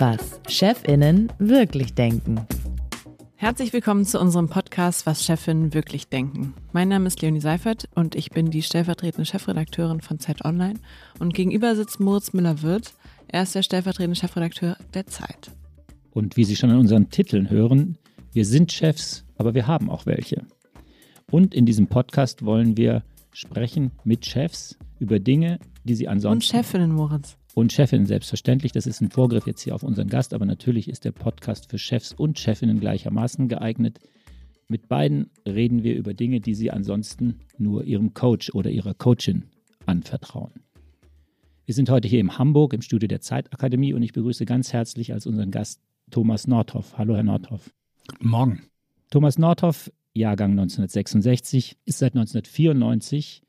Was Chefinnen wirklich denken. Herzlich willkommen zu unserem Podcast Was Chefinnen wirklich denken. Mein Name ist Leonie Seifert und ich bin die stellvertretende Chefredakteurin von Zeit Online. Und gegenüber sitzt Moritz Müller-Wirth. Er ist der stellvertretende Chefredakteur der Zeit. Und wie Sie schon an unseren Titeln hören, wir sind Chefs, aber wir haben auch welche. Und in diesem Podcast wollen wir sprechen mit Chefs über Dinge, die sie ansonsten. Und Chefinnen, Moritz. Und Chefinnen, selbstverständlich. Das ist ein Vorgriff jetzt hier auf unseren Gast, aber natürlich ist der Podcast für Chefs und Chefinnen gleichermaßen geeignet. Mit beiden reden wir über Dinge, die sie ansonsten nur ihrem Coach oder ihrer Coachin anvertrauen. Wir sind heute hier in Hamburg im Studio der Zeitakademie und ich begrüße ganz herzlich als unseren Gast Thomas Nordhoff. Hallo, Herr Nordhoff. Guten Morgen. Thomas Nordhoff, Jahrgang 1966, ist seit 1994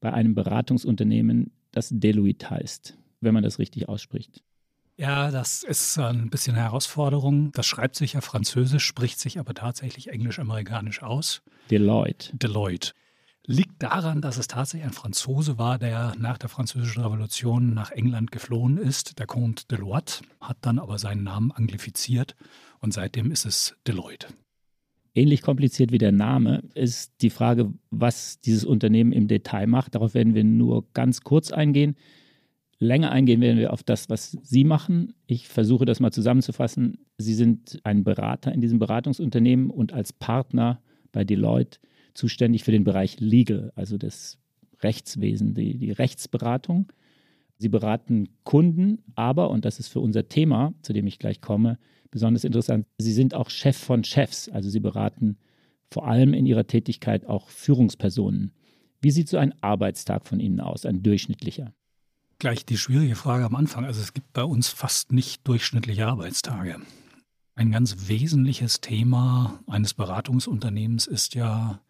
bei einem Beratungsunternehmen, das Deloitte heißt wenn man das richtig ausspricht. Ja, das ist ein bisschen eine Herausforderung. Das schreibt sich ja französisch, spricht sich aber tatsächlich englisch-amerikanisch aus. Deloitte. Deloitte. Liegt daran, dass es tatsächlich ein Franzose war, der nach der Französischen Revolution nach England geflohen ist. Der Comte Deloitte hat dann aber seinen Namen anglifiziert und seitdem ist es Deloitte. Ähnlich kompliziert wie der Name ist die Frage, was dieses Unternehmen im Detail macht. Darauf werden wir nur ganz kurz eingehen. Länger eingehen werden wir auf das, was Sie machen. Ich versuche das mal zusammenzufassen. Sie sind ein Berater in diesem Beratungsunternehmen und als Partner bei Deloitte zuständig für den Bereich Legal, also das Rechtswesen, die, die Rechtsberatung. Sie beraten Kunden, aber, und das ist für unser Thema, zu dem ich gleich komme, besonders interessant, Sie sind auch Chef von Chefs, also Sie beraten vor allem in Ihrer Tätigkeit auch Führungspersonen. Wie sieht so ein Arbeitstag von Ihnen aus, ein durchschnittlicher? Gleich die schwierige Frage am Anfang. Also es gibt bei uns fast nicht durchschnittliche Arbeitstage. Ein ganz wesentliches Thema eines Beratungsunternehmens ist ja,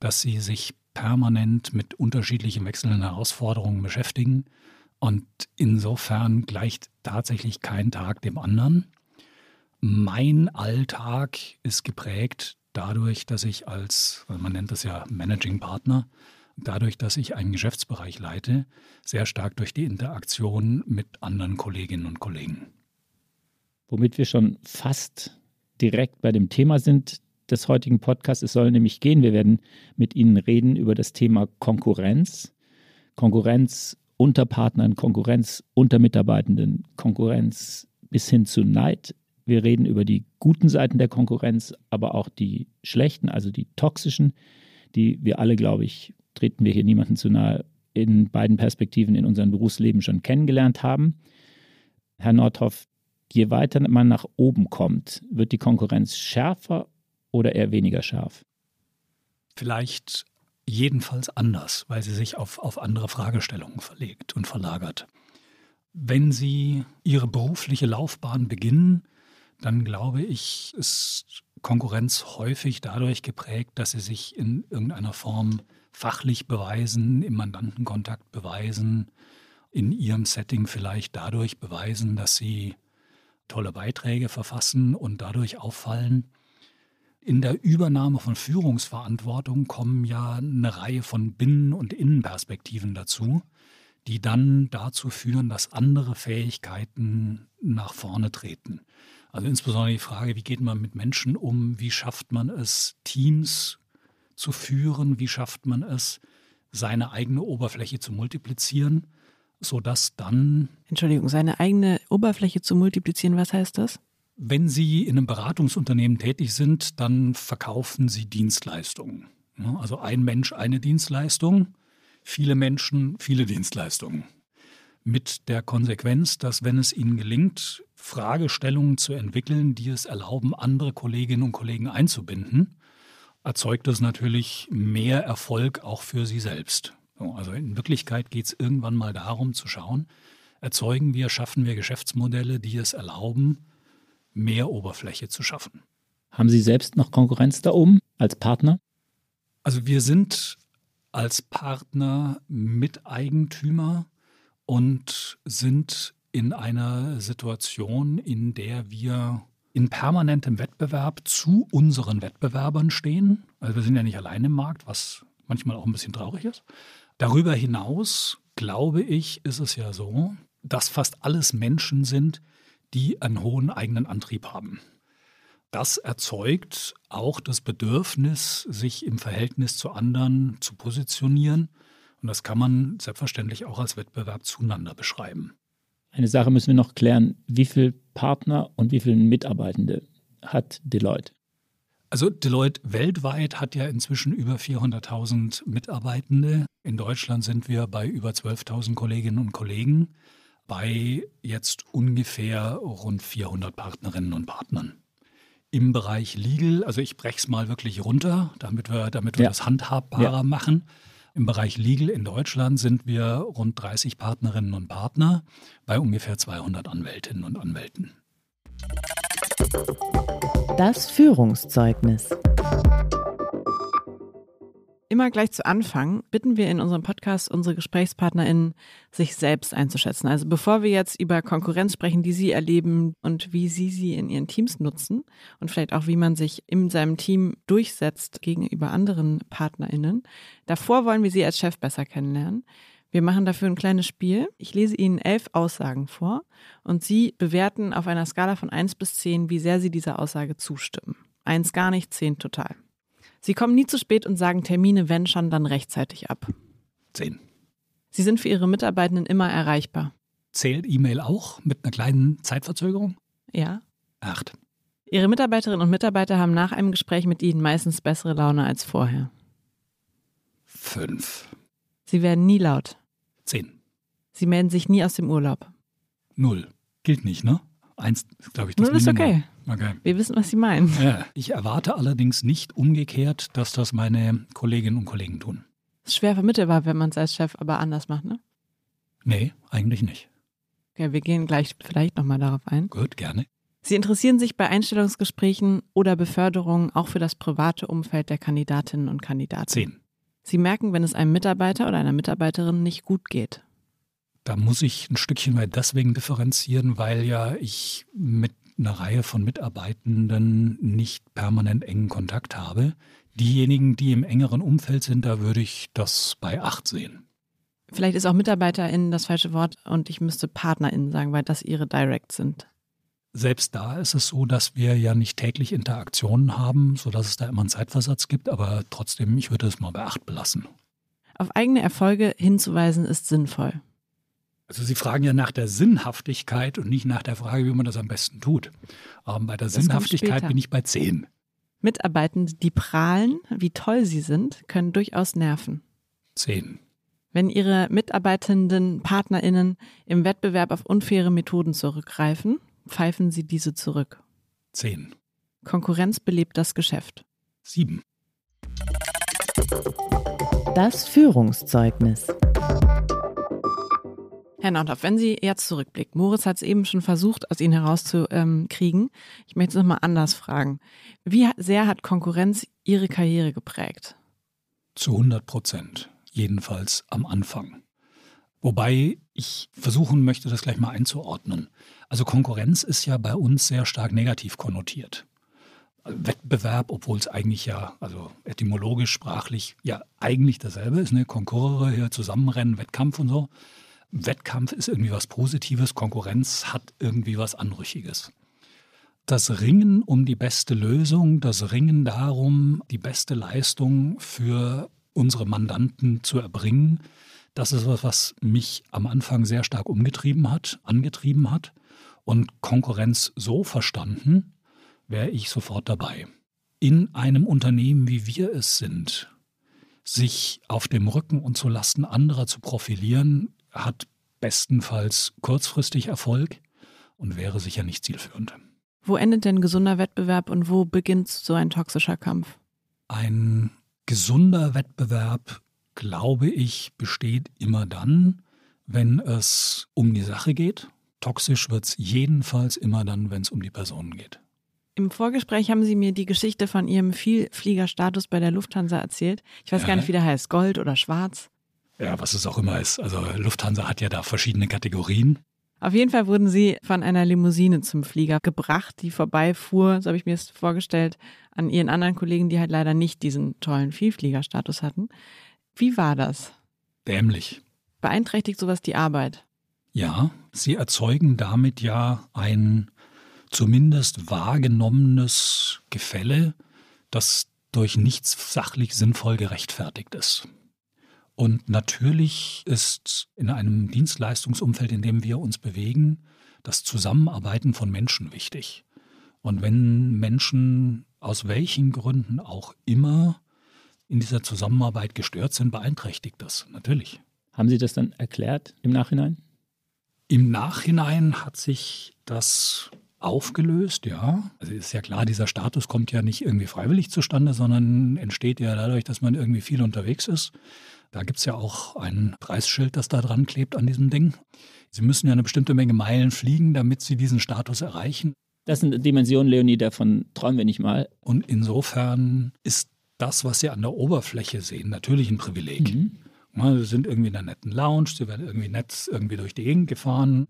dass sie sich permanent mit unterschiedlichen wechselnden Herausforderungen beschäftigen. Und insofern gleicht tatsächlich kein Tag dem anderen. Mein Alltag ist geprägt dadurch, dass ich als, man nennt das ja Managing Partner, dadurch, dass ich einen Geschäftsbereich leite, sehr stark durch die Interaktion mit anderen Kolleginnen und Kollegen. Womit wir schon fast direkt bei dem Thema sind des heutigen Podcasts. Es soll nämlich gehen, wir werden mit Ihnen reden über das Thema Konkurrenz. Konkurrenz unter Partnern, Konkurrenz unter Mitarbeitenden, Konkurrenz bis hin zu Neid. Wir reden über die guten Seiten der Konkurrenz, aber auch die schlechten, also die toxischen, die wir alle, glaube ich, treten wir hier niemanden zu nahe, in beiden Perspektiven in unserem Berufsleben schon kennengelernt haben. Herr Nordhoff, je weiter man nach oben kommt, wird die Konkurrenz schärfer oder eher weniger scharf? Vielleicht jedenfalls anders, weil sie sich auf, auf andere Fragestellungen verlegt und verlagert. Wenn Sie Ihre berufliche Laufbahn beginnen, dann glaube ich, ist Konkurrenz häufig dadurch geprägt, dass Sie sich in irgendeiner Form fachlich beweisen, im Mandantenkontakt beweisen, in ihrem Setting vielleicht dadurch beweisen, dass sie tolle Beiträge verfassen und dadurch auffallen. In der Übernahme von Führungsverantwortung kommen ja eine Reihe von Binnen- und Innenperspektiven dazu, die dann dazu führen, dass andere Fähigkeiten nach vorne treten. Also insbesondere die Frage, wie geht man mit Menschen um, wie schafft man es, Teams zu führen? Wie schafft man es, seine eigene Oberfläche zu multiplizieren, sodass dann. Entschuldigung, seine eigene Oberfläche zu multiplizieren, was heißt das? Wenn Sie in einem Beratungsunternehmen tätig sind, dann verkaufen Sie Dienstleistungen. Also ein Mensch eine Dienstleistung, viele Menschen viele Dienstleistungen. Mit der Konsequenz, dass wenn es Ihnen gelingt, Fragestellungen zu entwickeln, die es erlauben, andere Kolleginnen und Kollegen einzubinden, erzeugt das natürlich mehr Erfolg auch für sie selbst. Also in Wirklichkeit geht es irgendwann mal darum zu schauen, erzeugen wir, schaffen wir Geschäftsmodelle, die es erlauben, mehr Oberfläche zu schaffen. Haben Sie selbst noch Konkurrenz da oben als Partner? Also wir sind als Partner Miteigentümer und sind in einer Situation, in der wir in permanentem Wettbewerb zu unseren Wettbewerbern stehen. Also wir sind ja nicht allein im Markt, was manchmal auch ein bisschen traurig ist. Darüber hinaus, glaube ich, ist es ja so, dass fast alles Menschen sind, die einen hohen eigenen Antrieb haben. Das erzeugt auch das Bedürfnis, sich im Verhältnis zu anderen zu positionieren. Und das kann man selbstverständlich auch als Wettbewerb zueinander beschreiben. Eine Sache müssen wir noch klären. Wie viele Partner und wie viele Mitarbeitende hat Deloitte? Also Deloitte weltweit hat ja inzwischen über 400.000 Mitarbeitende. In Deutschland sind wir bei über 12.000 Kolleginnen und Kollegen, bei jetzt ungefähr rund 400 Partnerinnen und Partnern. Im Bereich Legal, also ich breche es mal wirklich runter, damit wir, damit wir ja. das handhabbarer ja. machen. Im Bereich Legal in Deutschland sind wir rund 30 Partnerinnen und Partner bei ungefähr 200 Anwältinnen und Anwälten. Das Führungszeugnis. Immer gleich zu Anfang bitten wir in unserem Podcast unsere GesprächspartnerInnen, sich selbst einzuschätzen. Also bevor wir jetzt über Konkurrenz sprechen, die sie erleben und wie sie sie in ihren Teams nutzen und vielleicht auch wie man sich in seinem Team durchsetzt gegenüber anderen PartnerInnen, davor wollen wir sie als Chef besser kennenlernen. Wir machen dafür ein kleines Spiel. Ich lese Ihnen elf Aussagen vor und Sie bewerten auf einer Skala von 1 bis 10, wie sehr Sie dieser Aussage zustimmen. Eins gar nicht, zehn total. Sie kommen nie zu spät und sagen Termine, wenn schon, dann rechtzeitig ab. Zehn. Sie sind für Ihre Mitarbeitenden immer erreichbar. Zählt E-Mail auch mit einer kleinen Zeitverzögerung? Ja. Acht. Ihre Mitarbeiterinnen und Mitarbeiter haben nach einem Gespräch mit Ihnen meistens bessere Laune als vorher. Fünf. Sie werden nie laut. Zehn. Sie melden sich nie aus dem Urlaub. Null. Gilt nicht, ne? Eins, glaube ich, das Null ist okay. Okay. Wir wissen, was Sie meinen. Ja. Ich erwarte allerdings nicht umgekehrt, dass das meine Kolleginnen und Kollegen tun. Ist schwer vermittelbar, wenn man es als Chef aber anders macht, ne? Nee, eigentlich nicht. Okay, wir gehen gleich vielleicht nochmal darauf ein. Gut, gerne. Sie interessieren sich bei Einstellungsgesprächen oder Beförderungen auch für das private Umfeld der Kandidatinnen und Kandidaten. Zehn. Sie merken, wenn es einem Mitarbeiter oder einer Mitarbeiterin nicht gut geht. Da muss ich ein Stückchen weit deswegen differenzieren, weil ja ich mit einer Reihe von Mitarbeitenden nicht permanent engen Kontakt habe. Diejenigen, die im engeren Umfeld sind, da würde ich das bei acht sehen. Vielleicht ist auch MitarbeiterInnen das falsche Wort und ich müsste PartnerInnen sagen, weil das ihre Direct sind. Selbst da ist es so, dass wir ja nicht täglich Interaktionen haben, sodass es da immer einen Zeitversatz gibt, aber trotzdem, ich würde es mal bei acht belassen. Auf eigene Erfolge hinzuweisen ist sinnvoll. Also Sie fragen ja nach der Sinnhaftigkeit und nicht nach der Frage, wie man das am besten tut. Aber bei der das Sinnhaftigkeit bin ich bei zehn. Mitarbeitende, die prahlen, wie toll sie sind, können durchaus nerven. Zehn. Wenn Ihre mitarbeitenden PartnerInnen im Wettbewerb auf unfaire Methoden zurückgreifen, pfeifen Sie diese zurück. Zehn. Konkurrenz belebt das Geschäft. Sieben. Das Führungszeugnis. Herr Nordhoff, wenn Sie jetzt zurückblicken, Moritz hat es eben schon versucht, aus Ihnen herauszukriegen. Ich möchte es nochmal anders fragen. Wie sehr hat Konkurrenz Ihre Karriere geprägt? Zu 100 Prozent, jedenfalls am Anfang. Wobei ich versuchen möchte, das gleich mal einzuordnen. Also Konkurrenz ist ja bei uns sehr stark negativ konnotiert. Wettbewerb, obwohl es eigentlich ja, also etymologisch, sprachlich ja eigentlich dasselbe ist, ne? Konkurre hier zusammenrennen, Wettkampf und so. Wettkampf ist irgendwie was Positives, Konkurrenz hat irgendwie was Anrüchiges. Das Ringen um die beste Lösung, das Ringen darum, die beste Leistung für unsere Mandanten zu erbringen, das ist was, was mich am Anfang sehr stark umgetrieben hat, angetrieben hat. Und Konkurrenz so verstanden, wäre ich sofort dabei. In einem Unternehmen, wie wir es sind, sich auf dem Rücken und zu Lasten anderer zu profilieren, hat bestenfalls kurzfristig Erfolg und wäre sicher nicht zielführend. Wo endet denn gesunder Wettbewerb und wo beginnt so ein toxischer Kampf? Ein gesunder Wettbewerb, glaube ich, besteht immer dann, wenn es um die Sache geht. Toxisch wird es jedenfalls immer dann, wenn es um die Personen geht. Im Vorgespräch haben Sie mir die Geschichte von Ihrem Vielfliegerstatus bei der Lufthansa erzählt. Ich weiß ja. gar nicht, wie der heißt, Gold oder Schwarz. Ja, was es auch immer ist. Also Lufthansa hat ja da verschiedene Kategorien. Auf jeden Fall wurden sie von einer Limousine zum Flieger gebracht, die vorbeifuhr, so habe ich mir es vorgestellt, an ihren anderen Kollegen, die halt leider nicht diesen tollen Vielfliegerstatus hatten. Wie war das? Dämlich. Beeinträchtigt sowas die Arbeit? Ja, sie erzeugen damit ja ein zumindest wahrgenommenes Gefälle, das durch nichts sachlich sinnvoll gerechtfertigt ist. Und natürlich ist in einem Dienstleistungsumfeld, in dem wir uns bewegen, das Zusammenarbeiten von Menschen wichtig. Und wenn Menschen aus welchen Gründen auch immer in dieser Zusammenarbeit gestört sind, beeinträchtigt das natürlich. Haben Sie das dann erklärt im Nachhinein? Im Nachhinein hat sich das aufgelöst, ja. Also ist ja klar, dieser Status kommt ja nicht irgendwie freiwillig zustande, sondern entsteht ja dadurch, dass man irgendwie viel unterwegs ist. Da gibt es ja auch ein Preisschild, das da dran klebt an diesem Ding. Sie müssen ja eine bestimmte Menge Meilen fliegen, damit Sie diesen Status erreichen. Das sind Dimensionen, Leonie, davon träumen wir nicht mal. Und insofern ist das, was Sie an der Oberfläche sehen, natürlich ein Privileg. Mhm. Sie sind irgendwie in einer netten Lounge, Sie werden irgendwie nett irgendwie durch die Gegend gefahren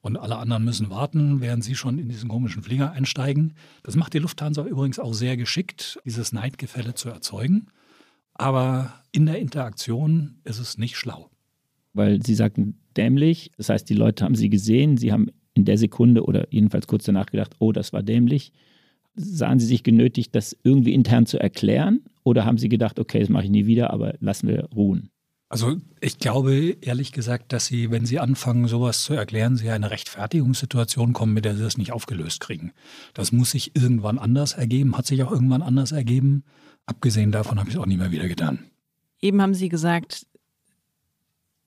und alle anderen müssen warten, während Sie schon in diesen komischen Flieger einsteigen. Das macht die Lufthansa übrigens auch sehr geschickt, dieses Neidgefälle zu erzeugen. Aber in der Interaktion ist es nicht schlau. Weil Sie sagten dämlich, das heißt, die Leute haben Sie gesehen, Sie haben in der Sekunde oder jedenfalls kurz danach gedacht, oh, das war dämlich. Sahen Sie sich genötigt, das irgendwie intern zu erklären? Oder haben Sie gedacht, okay, das mache ich nie wieder, aber lassen wir ruhen? Also ich glaube ehrlich gesagt, dass Sie, wenn Sie anfangen, sowas zu erklären, Sie eine Rechtfertigungssituation kommen, mit der Sie das nicht aufgelöst kriegen. Das muss sich irgendwann anders ergeben, hat sich auch irgendwann anders ergeben. Abgesehen davon habe ich es auch nicht mehr wieder getan. Eben haben Sie gesagt,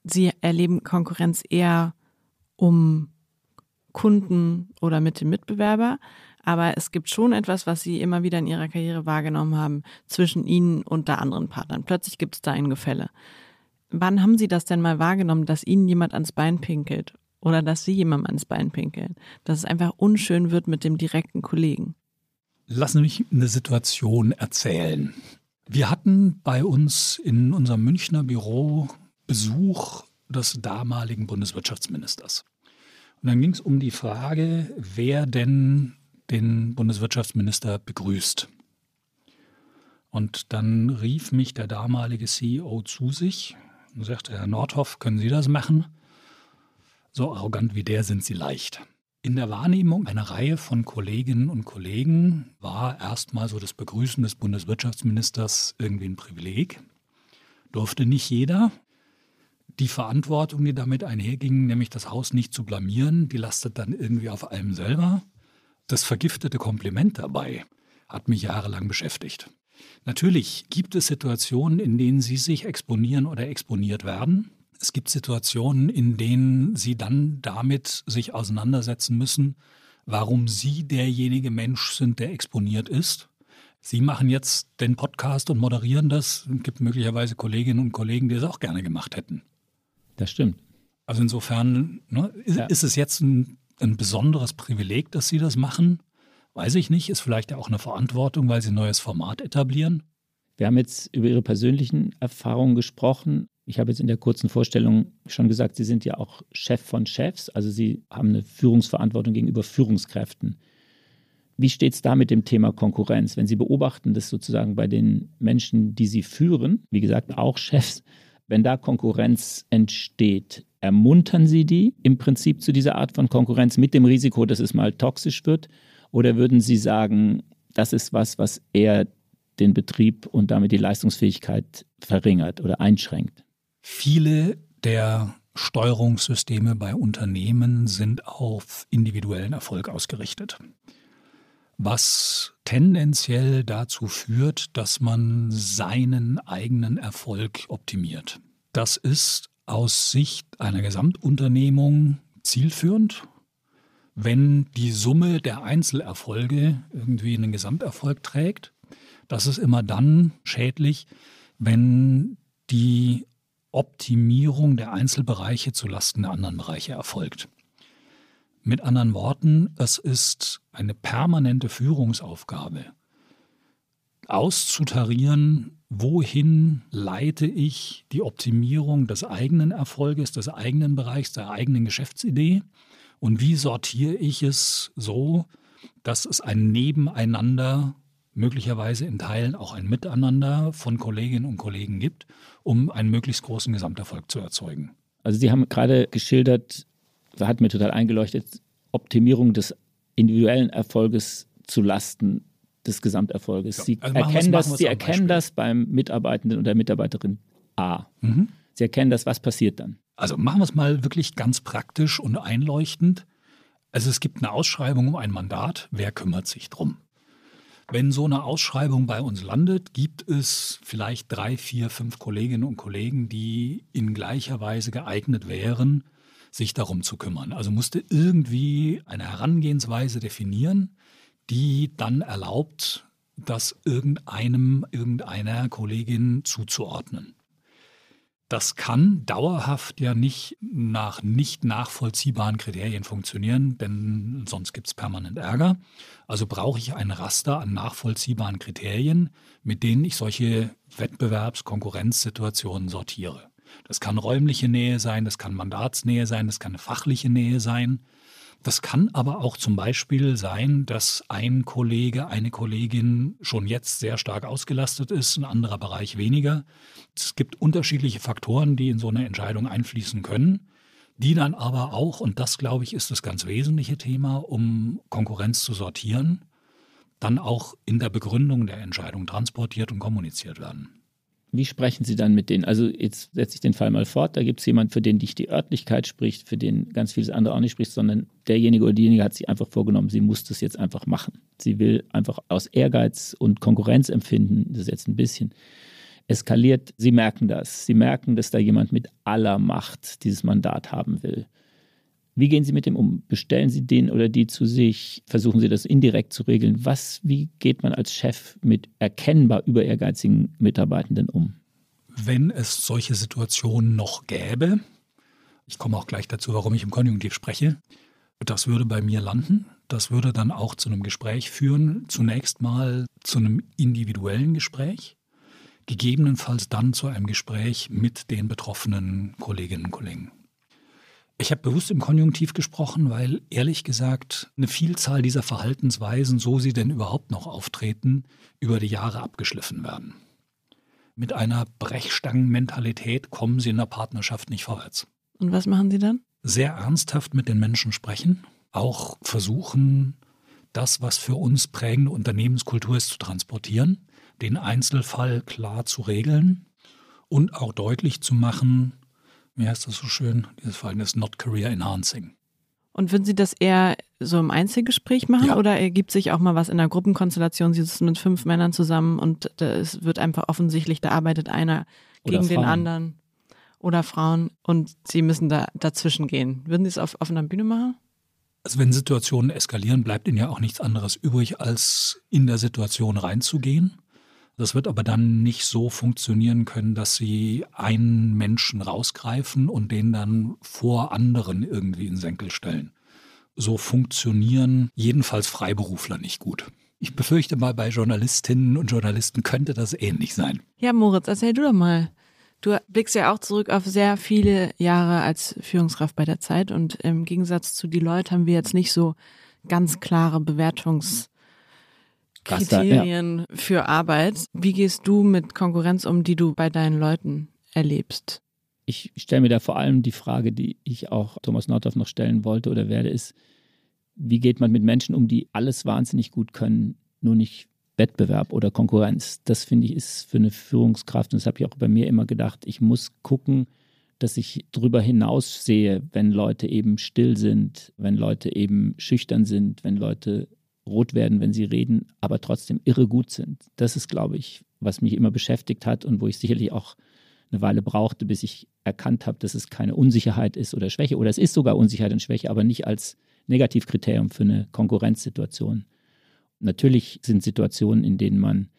Sie erleben Konkurrenz eher um Kunden oder mit dem Mitbewerber. Aber es gibt schon etwas, was Sie immer wieder in Ihrer Karriere wahrgenommen haben zwischen Ihnen und der anderen Partnern. Plötzlich gibt es da ein Gefälle. Wann haben Sie das denn mal wahrgenommen, dass Ihnen jemand ans Bein pinkelt oder dass Sie jemandem ans Bein pinkeln? Dass es einfach unschön wird mit dem direkten Kollegen? Lassen Sie mich eine Situation erzählen. Wir hatten bei uns in unserem Münchner Büro Besuch des damaligen Bundeswirtschaftsministers. Und dann ging es um die Frage, wer denn den Bundeswirtschaftsminister begrüßt. Und dann rief mich der damalige CEO zu sich und sagte, Herr Nordhoff, können Sie das machen? So arrogant wie der sind Sie leicht. In der Wahrnehmung einer Reihe von Kolleginnen und Kollegen war erstmal so das Begrüßen des Bundeswirtschaftsministers irgendwie ein Privileg. Durfte nicht jeder. Die Verantwortung, die damit einherging, nämlich das Haus nicht zu blamieren, die lastet dann irgendwie auf einem selber. Das vergiftete Kompliment dabei hat mich jahrelang beschäftigt. Natürlich gibt es Situationen, in denen Sie sich exponieren oder exponiert werden. Es gibt Situationen, in denen sie dann damit sich auseinandersetzen müssen, warum sie derjenige Mensch sind, der exponiert ist. Sie machen jetzt den Podcast und moderieren das. Es gibt möglicherweise Kolleginnen und Kollegen, die es auch gerne gemacht hätten. Das stimmt. Also insofern ne, ist, ja. ist, es jetzt ein, ein besonderes Privileg, dass Sie das machen. Weiß ich nicht. Ist vielleicht ja auch eine Verantwortung, weil Sie ein neues Format etablieren. Wir haben jetzt über Ihre persönlichen Erfahrungen gesprochen. Ich habe jetzt in der kurzen Vorstellung schon gesagt, Sie sind ja auch Chef von Chefs, also Sie haben eine Führungsverantwortung gegenüber Führungskräften. Wie steht es da mit dem Thema Konkurrenz? Wenn Sie beobachten, dass sozusagen bei den Menschen, die Sie führen, wie gesagt auch Chefs, wenn da Konkurrenz entsteht, ermuntern Sie die im Prinzip zu dieser Art von Konkurrenz mit dem Risiko, dass es mal toxisch wird? Oder würden Sie sagen, das ist was, was eher den Betrieb und damit die Leistungsfähigkeit verringert oder einschränkt? Viele der Steuerungssysteme bei Unternehmen sind auf individuellen Erfolg ausgerichtet. Was tendenziell dazu führt, dass man seinen eigenen Erfolg optimiert. Das ist aus Sicht einer Gesamtunternehmung zielführend. Wenn die Summe der Einzelerfolge irgendwie einen Gesamterfolg trägt, das ist immer dann schädlich, wenn die Optimierung der Einzelbereiche zulasten der anderen Bereiche erfolgt. Mit anderen Worten, es ist eine permanente Führungsaufgabe, auszutarieren, wohin leite ich die Optimierung des eigenen Erfolges, des eigenen Bereichs, der eigenen Geschäftsidee Und wie sortiere ich es so, dass es ein Nebeneinander, möglicherweise in Teilen auch ein Miteinander von Kolleginnen und Kollegen gibt, um einen möglichst großen Gesamterfolg zu erzeugen? Also Sie haben gerade geschildert, hat mir total eingeleuchtet, Optimierung des individuellen Erfolges zu Lasten des Gesamterfolges. Sie also erkennen, das, Sie erkennen das beim Mitarbeitenden oder Mitarbeiterin A. Mhm. Sie erkennen das, was passiert dann? Also machen wir es mal wirklich ganz praktisch und einleuchtend. Also es gibt eine Ausschreibung um ein Mandat. Wer kümmert sich drum? Wenn so eine Ausschreibung bei uns landet, gibt es vielleicht drei, vier, fünf Kolleginnen und Kollegen, die in gleicher Weise geeignet wären, sich darum zu kümmern. Also musste irgendwie eine Herangehensweise definieren, die dann erlaubt, das irgendeinem, irgendeiner Kollegin zuzuordnen. Das kann dauerhaft ja nicht nach nicht nachvollziehbaren Kriterien funktionieren, denn sonst gibt es permanent Ärger. Also brauche ich ein Raster an nachvollziehbaren Kriterien, mit denen ich solche Wettbewerbs-Konkurrenzsituationen sortiere. Das kann räumliche Nähe sein, das kann Mandatsnähe sein, das kann fachliche Nähe sein. Das kann aber auch zum Beispiel sein, dass ein Kollege, eine Kollegin schon jetzt sehr stark ausgelastet ist, ein anderer Bereich weniger. Es gibt unterschiedliche Faktoren, die in so eine Entscheidung einfließen können, die dann aber auch, und das glaube ich ist das ganz wesentliche Thema, um Konkurrenz zu sortieren, dann auch in der Begründung der Entscheidung transportiert und kommuniziert werden. Wie sprechen Sie dann mit denen? Also jetzt setze ich den Fall mal fort. Da gibt es jemanden, für den nicht die Örtlichkeit spricht, für den ganz vieles andere auch nicht spricht, sondern derjenige oder diejenige hat sich einfach vorgenommen, sie muss das jetzt einfach machen. Sie will einfach aus Ehrgeiz und Konkurrenzempfinden, das ist jetzt ein bisschen eskaliert, sie merken das. Sie merken, dass da jemand mit aller Macht dieses Mandat haben will. Wie gehen Sie mit dem um? Bestellen Sie den oder die zu sich? Versuchen Sie das indirekt zu regeln? Was, wie geht man als Chef mit erkennbar über ehrgeizigen Mitarbeitenden um? Wenn es solche Situationen noch gäbe, ich komme auch gleich dazu, warum ich im Konjunktiv spreche, das würde bei mir landen. Das würde dann auch zu einem Gespräch führen. Zunächst mal zu einem individuellen Gespräch, gegebenenfalls dann zu einem Gespräch mit den betroffenen Kolleginnen und Kollegen. Ich habe bewusst im Konjunktiv gesprochen, weil ehrlich gesagt eine Vielzahl dieser Verhaltensweisen, so sie denn überhaupt noch auftreten, über die Jahre abgeschliffen werden. Mit einer Brechstangenmentalität kommen sie in der Partnerschaft nicht vorwärts. Und was machen Sie dann? Sehr ernsthaft mit den Menschen sprechen, auch versuchen, das, was für uns prägende Unternehmenskultur ist, zu transportieren, den Einzelfall klar zu regeln und auch deutlich zu machen, wie heißt das so schön, dieses Verhalten ist not career enhancing. Und würden Sie das eher so im Einzelgespräch machen ja. oder ergibt sich auch mal was in der Gruppenkonstellation? Sie sitzen mit fünf Männern zusammen und es wird einfach offensichtlich, da arbeitet einer gegen den anderen oder Frauen und Sie müssen da dazwischen gehen. Würden Sie es auf offener Bühne machen? Also wenn Situationen eskalieren, bleibt Ihnen ja auch nichts anderes übrig, als in der Situation reinzugehen das wird aber dann nicht so funktionieren können, dass sie einen Menschen rausgreifen und den dann vor anderen irgendwie in Senkel stellen. So funktionieren jedenfalls Freiberufler nicht gut. Ich befürchte mal, bei Journalistinnen und Journalisten könnte das ähnlich sein. Ja, Moritz, erzähl du doch mal. Du blickst ja auch zurück auf sehr viele Jahre als Führungskraft bei der Zeit und im Gegensatz zu die Leute haben wir jetzt nicht so ganz klare Bewertungs- Kriterien ja. für Arbeit. Wie gehst du mit Konkurrenz um, die du bei deinen Leuten erlebst? Ich stelle mir da vor allem die Frage, die ich auch Thomas Nordhoff noch stellen wollte oder werde, ist, wie geht man mit Menschen um, die alles wahnsinnig gut können, nur nicht Wettbewerb oder Konkurrenz? Das finde ich ist für eine Führungskraft, und das habe ich auch bei mir immer gedacht, ich muss gucken, dass ich darüber hinaus sehe, wenn Leute eben still sind, wenn Leute eben schüchtern sind, wenn Leute rot werden, wenn sie reden, aber trotzdem irre gut sind. Das ist, glaube ich, was mich immer beschäftigt hat und wo ich sicherlich auch eine Weile brauchte, bis ich erkannt habe, dass es keine Unsicherheit ist oder Schwäche. Oder es ist sogar Unsicherheit und Schwäche, aber nicht als Negativkriterium für eine Konkurrenzsituation. Natürlich sind Situationen, in denen man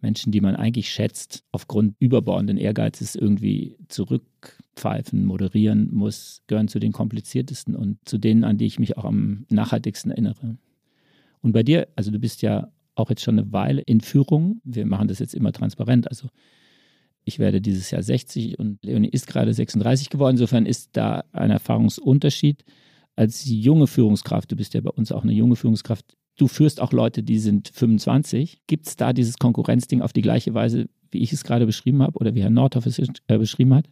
Menschen, die man eigentlich schätzt, aufgrund überbordenden Ehrgeizes irgendwie zurückpfeifen, moderieren muss, gehören zu den kompliziertesten und zu denen, an die ich mich auch am nachhaltigsten erinnere. Und bei dir, also du bist ja auch jetzt schon eine Weile in Führung. Wir machen das jetzt immer transparent. Also ich werde dieses Jahr 60 und Leonie ist gerade 36 geworden. Insofern ist da ein Erfahrungsunterschied. als junge Führungskraft, du bist ja bei uns auch eine junge Führungskraft, du führst auch Leute, die sind 25. Gibt es da dieses Konkurrenzding auf die gleiche Weise, wie ich es gerade beschrieben habe oder wie Herr Nordhoff es äh, beschrieben hat?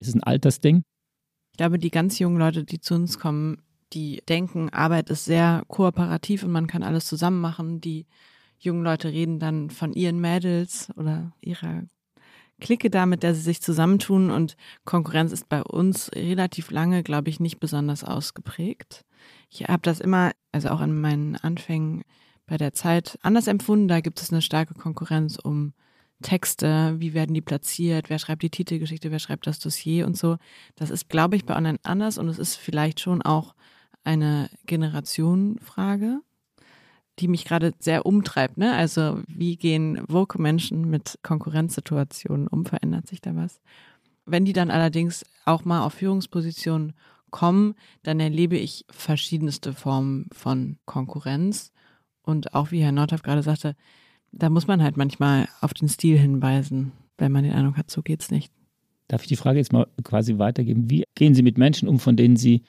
Ist es ein Altersding? Ich glaube, die ganz jungen Leute, die zu uns kommen, die denken, Arbeit ist sehr kooperativ und man kann alles zusammen machen. Die jungen Leute reden dann von ihren Mädels oder ihrer Clique da, mit der sie sich zusammentun und Konkurrenz ist bei uns relativ lange, glaube ich, nicht besonders ausgeprägt. Ich habe das immer, also auch an meinen Anfängen bei der Zeit anders empfunden. Da gibt es eine starke Konkurrenz um Texte, wie werden die platziert, wer schreibt die Titelgeschichte, wer schreibt das Dossier und so. Das ist, glaube ich, bei Online anders und es ist vielleicht schon auch eine Generationenfrage die mich gerade sehr umtreibt. Ne? Also wie gehen woke Menschen mit Konkurrenzsituationen um? Verändert sich da was? Wenn die dann allerdings auch mal auf Führungspositionen kommen, dann erlebe ich verschiedenste Formen von Konkurrenz. Und auch wie Herr Nordhoff gerade sagte, da muss man halt manchmal auf den Stil hinweisen, wenn man den Eindruck hat, so geht's nicht. Darf ich die Frage jetzt mal quasi weitergeben? Wie gehen Sie mit Menschen um, von denen Sie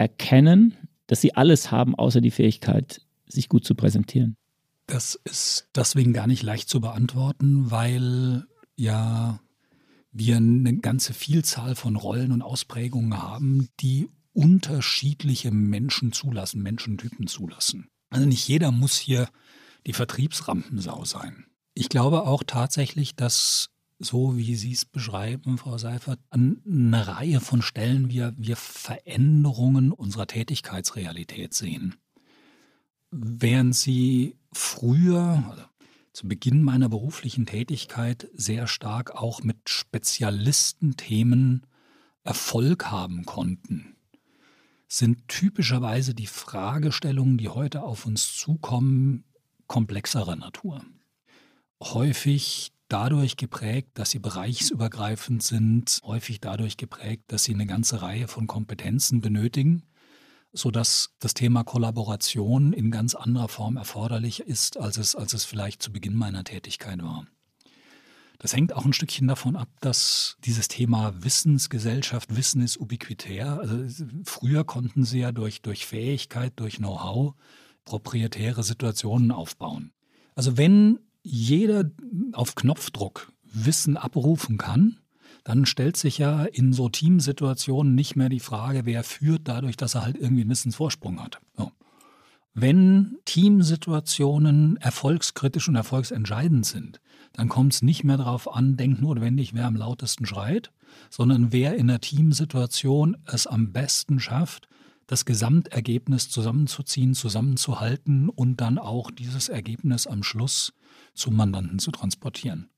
erkennen, dass sie alles haben, außer die Fähigkeit, sich gut zu präsentieren? Das ist deswegen gar nicht leicht zu beantworten, weil ja wir eine ganze Vielzahl von Rollen und Ausprägungen haben, die unterschiedliche Menschen zulassen, Menschentypen zulassen. Also nicht jeder muss hier die Vertriebsrampensau sein. Ich glaube auch tatsächlich, dass so wie Sie es beschreiben, Frau Seifert, an einer Reihe von Stellen wir, wir Veränderungen unserer Tätigkeitsrealität sehen. Während Sie früher, also zu Beginn meiner beruflichen Tätigkeit, sehr stark auch mit Spezialistenthemen Erfolg haben konnten, sind typischerweise die Fragestellungen, die heute auf uns zukommen, komplexerer Natur. Häufig dadurch geprägt, dass sie bereichsübergreifend sind, häufig dadurch geprägt, dass sie eine ganze Reihe von Kompetenzen benötigen, sodass das Thema Kollaboration in ganz anderer Form erforderlich ist, als es, als es vielleicht zu Beginn meiner Tätigkeit war. Das hängt auch ein Stückchen davon ab, dass dieses Thema Wissensgesellschaft, Wissen ist ubiquitär. Also früher konnten sie ja durch, durch Fähigkeit, durch Know-how proprietäre Situationen aufbauen. Also wenn jeder auf Knopfdruck Wissen abrufen kann, dann stellt sich ja in so Teamsituationen nicht mehr die Frage, wer führt dadurch, dass er halt irgendwie einen Wissensvorsprung hat. So. Wenn Teamsituationen erfolgskritisch und erfolgsentscheidend sind, dann kommt es nicht mehr darauf an, denkt notwendig, wer am lautesten schreit, sondern wer in der Teamsituation es am besten schafft, das Gesamtergebnis zusammenzuziehen, zusammenzuhalten und dann auch dieses Ergebnis am Schluss zum Mandanten zu transportieren.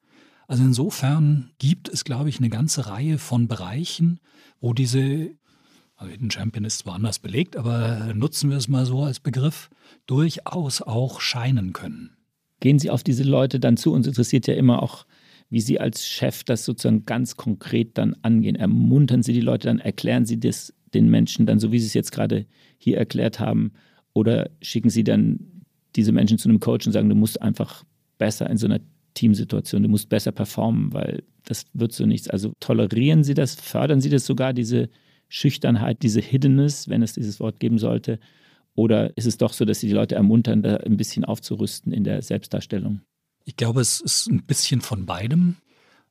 Also insofern gibt es, glaube ich, eine ganze Reihe von Bereichen, wo diese, also Hidden Champion ist zwar anders belegt, aber nutzen wir es mal so als Begriff, durchaus auch scheinen können. Gehen Sie auf diese Leute dann zu? Uns interessiert ja immer auch, wie Sie als Chef das sozusagen ganz konkret dann angehen. Ermuntern Sie die Leute dann, erklären Sie das den Menschen dann, so wie Sie es jetzt gerade hier erklärt haben, oder schicken Sie dann diese Menschen zu einem Coach und sagen, du musst einfach besser in so einer Teamsituation, du musst besser performen, weil das wird so nichts. Also tolerieren Sie das, fördern Sie das sogar, diese Schüchternheit, diese Hiddenness, wenn es dieses Wort geben sollte? Oder ist es doch so, dass Sie die Leute ermuntern, da ein bisschen aufzurüsten in der Selbstdarstellung? Ich glaube, es ist ein bisschen von beidem.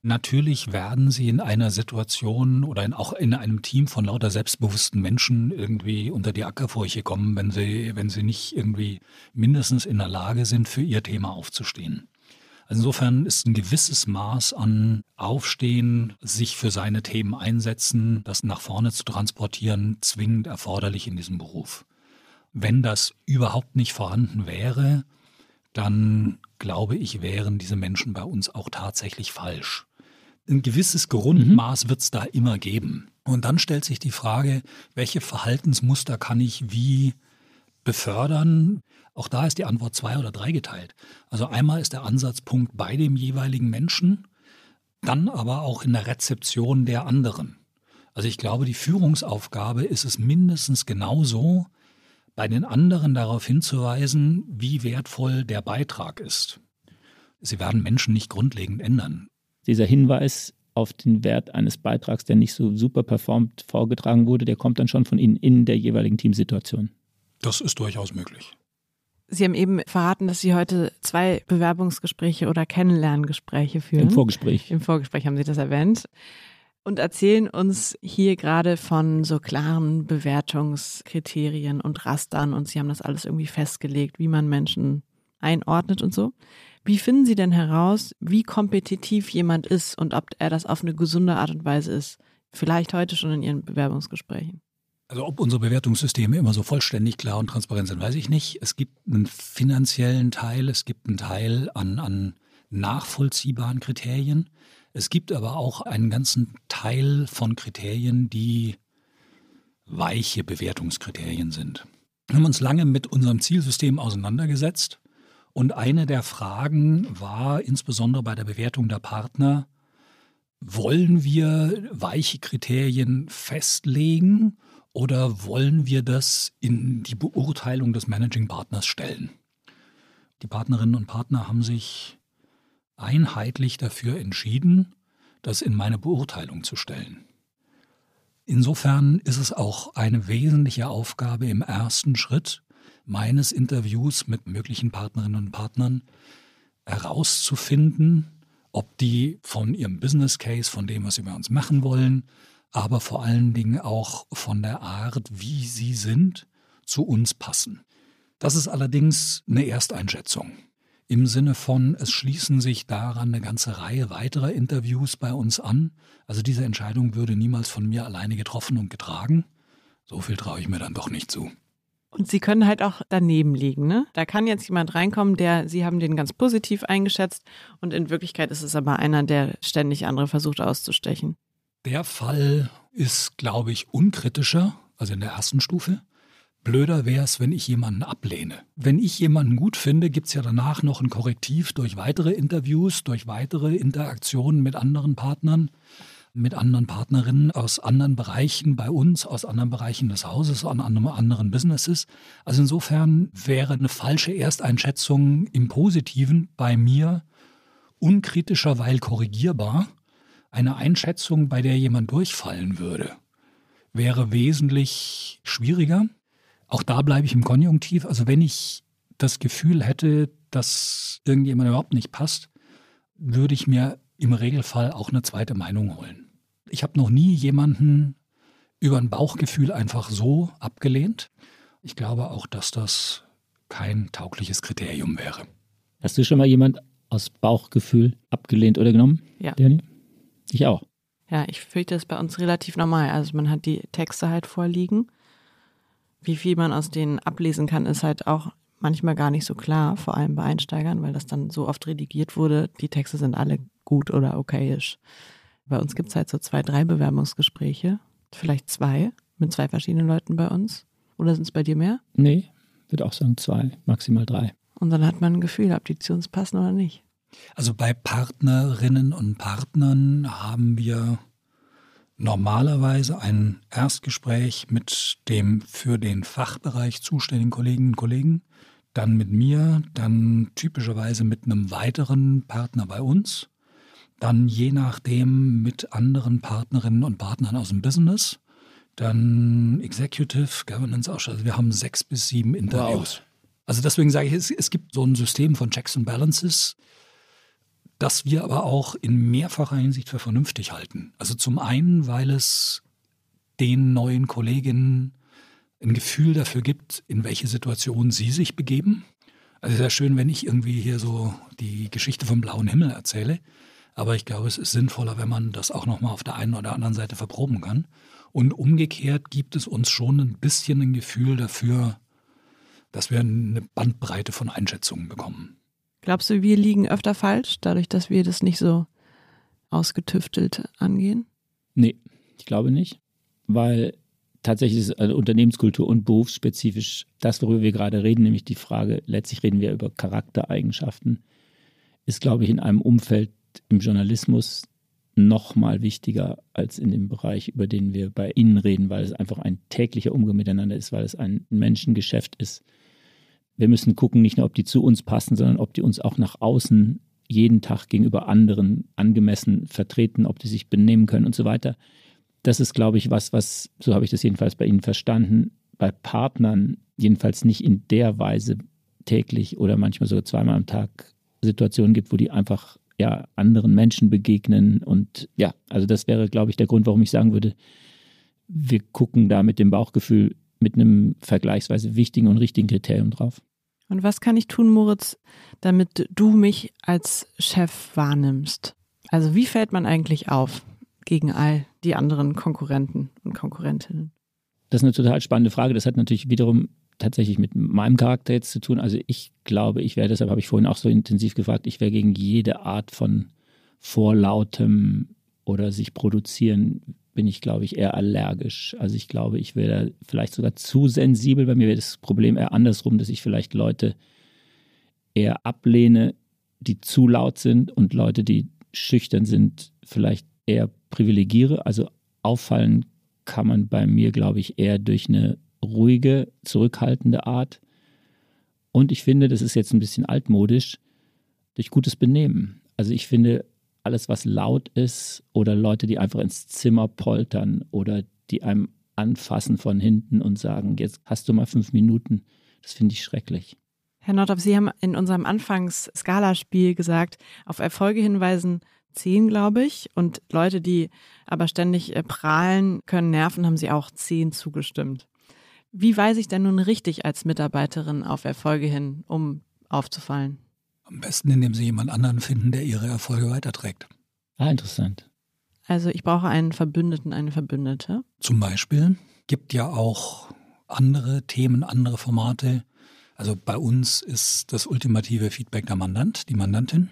Natürlich werden sie in einer Situation oder in, auch in einem Team von lauter selbstbewussten Menschen irgendwie unter die Ackerfurche kommen, wenn sie, wenn sie nicht irgendwie mindestens in der Lage sind, für ihr Thema aufzustehen. Also insofern ist ein gewisses Maß an Aufstehen, sich für seine Themen einsetzen, das nach vorne zu transportieren, zwingend erforderlich in diesem Beruf. Wenn das überhaupt nicht vorhanden wäre, dann glaube ich, wären diese Menschen bei uns auch tatsächlich falsch ein gewisses Grundmaß mhm. wird es da immer geben. Und dann stellt sich die Frage, welche Verhaltensmuster kann ich wie befördern? Auch da ist die Antwort zwei oder drei geteilt. Also einmal ist der Ansatzpunkt bei dem jeweiligen Menschen, dann aber auch in der Rezeption der anderen. Also ich glaube, die Führungsaufgabe ist es mindestens genauso, bei den anderen darauf hinzuweisen, wie wertvoll der Beitrag ist. Sie werden Menschen nicht grundlegend ändern dieser Hinweis, auf den Wert eines Beitrags, der nicht so super performt vorgetragen wurde, der kommt dann schon von Ihnen in der jeweiligen Teamsituation. Das ist durchaus möglich. Sie haben eben verraten, dass Sie heute zwei Bewerbungsgespräche oder Kennenlerngespräche führen. Im Vorgespräch. Im Vorgespräch haben Sie das erwähnt. Und erzählen uns hier gerade von so klaren Bewertungskriterien und Rastern und Sie haben das alles irgendwie festgelegt, wie man Menschen einordnet und so. Wie finden Sie denn heraus, wie kompetitiv jemand ist und ob er das auf eine gesunde Art und Weise ist? Vielleicht heute schon in Ihren Bewerbungsgesprächen. Also ob unsere Bewertungssysteme immer so vollständig klar und transparent sind, weiß ich nicht. Es gibt einen finanziellen Teil, es gibt einen Teil an, an nachvollziehbaren Kriterien. Es gibt aber auch einen ganzen Teil von Kriterien, die weiche Bewertungskriterien sind. Wir haben uns lange mit unserem Zielsystem auseinandergesetzt und eine der Fragen war insbesondere bei der Bewertung der Partner, wollen wir weiche Kriterien festlegen oder wollen wir das in die Beurteilung des Managing Partners stellen? Die Partnerinnen und Partner haben sich einheitlich dafür entschieden, das in meine Beurteilung zu stellen. Insofern ist es auch eine wesentliche Aufgabe im ersten Schritt meines Interviews mit möglichen Partnerinnen und Partnern herauszufinden, ob die von ihrem Business Case, von dem, was sie bei uns machen wollen, aber vor allen Dingen auch von der Art, wie sie sind, zu uns passen. Das ist allerdings eine Ersteinschätzung. Im Sinne von, es schließen sich daran eine ganze Reihe weiterer Interviews bei uns an. Also diese Entscheidung würde niemals von mir alleine getroffen und getragen. So viel traue ich mir dann doch nicht zu. Und Sie können halt auch daneben liegen, ne? Da kann jetzt jemand reinkommen, der, Sie haben den ganz positiv eingeschätzt und in Wirklichkeit ist es aber einer, der ständig andere versucht auszustechen. Der Fall ist, glaube ich, unkritischer, also in der ersten Stufe. Blöder wäre es, wenn ich jemanden ablehne. Wenn ich jemanden gut finde, gibt es ja danach noch ein Korrektiv durch weitere Interviews, durch weitere Interaktionen mit anderen Partnern, mit anderen Partnerinnen aus anderen Bereichen bei uns, aus anderen Bereichen des Hauses, an anderen Businesses. Also insofern wäre eine falsche Ersteinschätzung im Positiven bei mir unkritischer, weil korrigierbar eine Einschätzung, bei der jemand durchfallen würde, wäre wesentlich schwieriger. Auch da bleibe ich im Konjunktiv. Also wenn ich das Gefühl hätte, dass irgendjemand überhaupt nicht passt, würde ich mir im Regelfall auch eine zweite Meinung holen. Ich habe noch nie jemanden über ein Bauchgefühl einfach so abgelehnt. Ich glaube auch, dass das kein taugliches Kriterium wäre. Hast du schon mal jemand aus Bauchgefühl abgelehnt oder genommen? Ja. Danny? Ich auch. Ja, ich fürchte, das ist bei uns relativ normal. Also man hat die Texte halt vorliegen. Wie viel man aus denen ablesen kann, ist halt auch manchmal gar nicht so klar, vor allem bei Einsteigern, weil das dann so oft redigiert wurde. Die Texte sind alle gut oder okayisch. Bei uns gibt es halt so zwei, drei Bewerbungsgespräche, vielleicht zwei, mit zwei verschiedenen Leuten bei uns. Oder sind es bei dir mehr? Nee, würde auch sagen zwei, maximal drei. Und dann hat man ein Gefühl, ob die zu uns passen oder nicht. Also bei Partnerinnen und Partnern haben wir normalerweise ein Erstgespräch mit dem für den Fachbereich zuständigen Kolleginnen und Kollegen, dann mit mir, dann typischerweise mit einem weiteren Partner bei uns, dann je nachdem mit anderen Partnerinnen und Partnern aus dem Business, dann Executive Governance Ausschuss. Also wir haben sechs bis sieben Interviews. Wow. Also deswegen sage ich, es, es gibt so ein System von Checks and Balances, das wir aber auch in mehrfacher Hinsicht für vernünftig halten. Also zum einen, weil es den neuen Kolleginnen ein Gefühl dafür gibt, in welche Situation sie sich begeben. Also sehr schön, wenn ich irgendwie hier so die Geschichte vom blauen Himmel erzähle. Aber ich glaube, es ist sinnvoller, wenn man das auch nochmal auf der einen oder anderen Seite verproben kann. Und umgekehrt gibt es uns schon ein bisschen ein Gefühl dafür, dass wir eine Bandbreite von Einschätzungen bekommen. Glaubst du, wir liegen öfter falsch, dadurch, dass wir das nicht so ausgetüftelt angehen? Nee, ich glaube nicht, weil tatsächlich ist also Unternehmenskultur und berufsspezifisch das, worüber wir gerade reden, nämlich die Frage, letztlich reden wir über Charaktereigenschaften, ist, glaube ich, in einem Umfeld im Journalismus noch mal wichtiger als in dem Bereich, über den wir bei Ihnen reden, weil es einfach ein täglicher Umgang miteinander ist, weil es ein Menschengeschäft ist, wir müssen gucken, nicht nur, ob die zu uns passen, sondern ob die uns auch nach außen jeden Tag gegenüber anderen angemessen vertreten, ob die sich benehmen können und so weiter. Das ist, glaube ich, was, was, so habe ich das jedenfalls bei Ihnen verstanden, bei Partnern jedenfalls nicht in der Weise täglich oder manchmal sogar zweimal am Tag Situationen gibt, wo die einfach ja anderen Menschen begegnen. Und ja, also das wäre, glaube ich, der Grund, warum ich sagen würde, wir gucken da mit dem Bauchgefühl mit einem vergleichsweise wichtigen und richtigen Kriterium drauf. Und was kann ich tun, Moritz, damit du mich als Chef wahrnimmst? Also wie fällt man eigentlich auf gegen all die anderen Konkurrenten und Konkurrentinnen? Das ist eine total spannende Frage. Das hat natürlich wiederum tatsächlich mit meinem Charakter jetzt zu tun. Also ich glaube, ich wäre, deshalb habe ich vorhin auch so intensiv gefragt, ich wäre gegen jede Art von vorlautem oder sich produzieren, bin ich, glaube ich, eher allergisch. Also ich glaube, ich wäre vielleicht sogar zu sensibel. Bei mir wäre das Problem eher andersrum, dass ich vielleicht Leute eher ablehne, die zu laut sind und Leute, die schüchtern sind, vielleicht eher privilegiere. Also auffallen kann man bei mir, glaube ich, eher durch eine ruhige, zurückhaltende Art. Und ich finde, das ist jetzt ein bisschen altmodisch, durch gutes Benehmen. Also ich finde, alles, was laut ist oder Leute, die einfach ins Zimmer poltern oder die einem anfassen von hinten und sagen, jetzt hast du mal fünf Minuten, das finde ich schrecklich. Herr Nordhoff, Sie haben in unserem Anfangs-Skalaspiel gesagt, auf Erfolge hinweisen zehn, glaube ich. Und Leute, die aber ständig äh, prahlen können, nerven, haben Sie auch zehn zugestimmt. Wie weise ich denn nun richtig als Mitarbeiterin auf Erfolge hin, um aufzufallen? Am besten, indem Sie jemand anderen finden, der Ihre Erfolge weiterträgt. Ah, interessant. Also ich brauche einen Verbündeten, eine Verbündete. Zum Beispiel gibt ja auch andere Themen, andere Formate. Also bei uns ist das ultimative Feedback der Mandant, die Mandantin.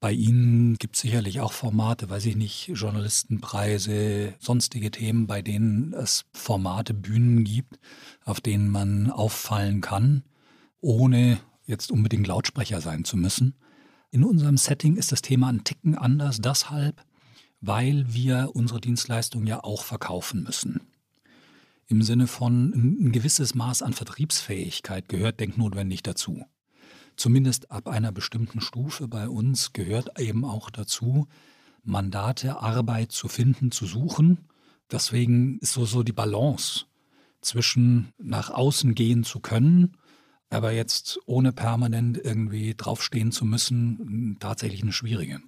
Bei Ihnen gibt es sicherlich auch Formate, weiß ich nicht, Journalistenpreise, sonstige Themen, bei denen es Formate, Bühnen gibt, auf denen man auffallen kann, ohne jetzt unbedingt Lautsprecher sein zu müssen. In unserem Setting ist das Thema ein Ticken anders, deshalb, weil wir unsere Dienstleistung ja auch verkaufen müssen. Im Sinne von ein gewisses Maß an Vertriebsfähigkeit gehört denknotwendig dazu zumindest ab einer bestimmten Stufe bei uns gehört eben auch dazu, Mandate, Arbeit zu finden, zu suchen. Deswegen ist so, so die Balance zwischen nach außen gehen zu können, aber jetzt ohne permanent irgendwie draufstehen zu müssen, tatsächlich eine schwierige.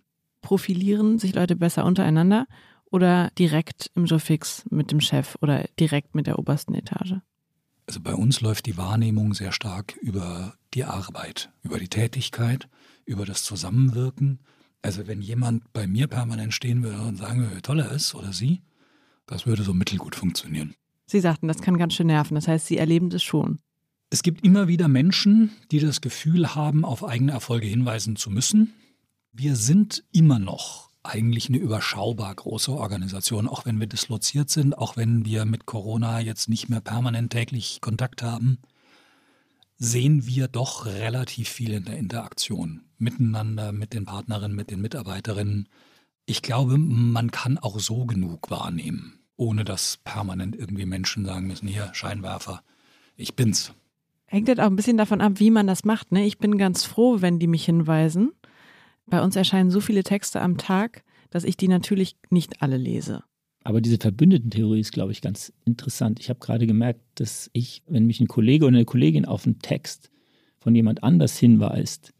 Profilieren sich Leute besser untereinander oder direkt im Jobfix mit dem Chef oder direkt mit der obersten Etage? Also bei uns läuft die Wahrnehmung sehr stark über die Arbeit, über die Tätigkeit, über das Zusammenwirken. Also wenn jemand bei mir permanent stehen würde und sagen würde, wie toll er ist oder sie, das würde so mittelgut funktionieren. Sie sagten, das kann ganz schön nerven. Das heißt, Sie erleben das schon. Es gibt immer wieder Menschen, die das Gefühl haben, auf eigene Erfolge hinweisen zu müssen. Wir sind immer noch eigentlich eine überschaubar große Organisation, auch wenn wir disloziert sind, auch wenn wir mit Corona jetzt nicht mehr permanent täglich Kontakt haben, sehen wir doch relativ viel in der Interaktion miteinander, mit den Partnerinnen, mit den Mitarbeiterinnen. Ich glaube, man kann auch so genug wahrnehmen, ohne dass permanent irgendwie Menschen sagen müssen, hier Scheinwerfer, ich bin's. Hängt jetzt auch ein bisschen davon ab, wie man das macht. Ne? Ich bin ganz froh, wenn die mich hinweisen. Bei uns erscheinen so viele Texte am Tag, dass ich die natürlich nicht alle lese. Aber diese Verbündetentheorie ist, glaube ich, ganz interessant. Ich habe gerade gemerkt, dass ich, wenn mich ein Kollege oder eine Kollegin auf einen Text von jemand anders hinweist,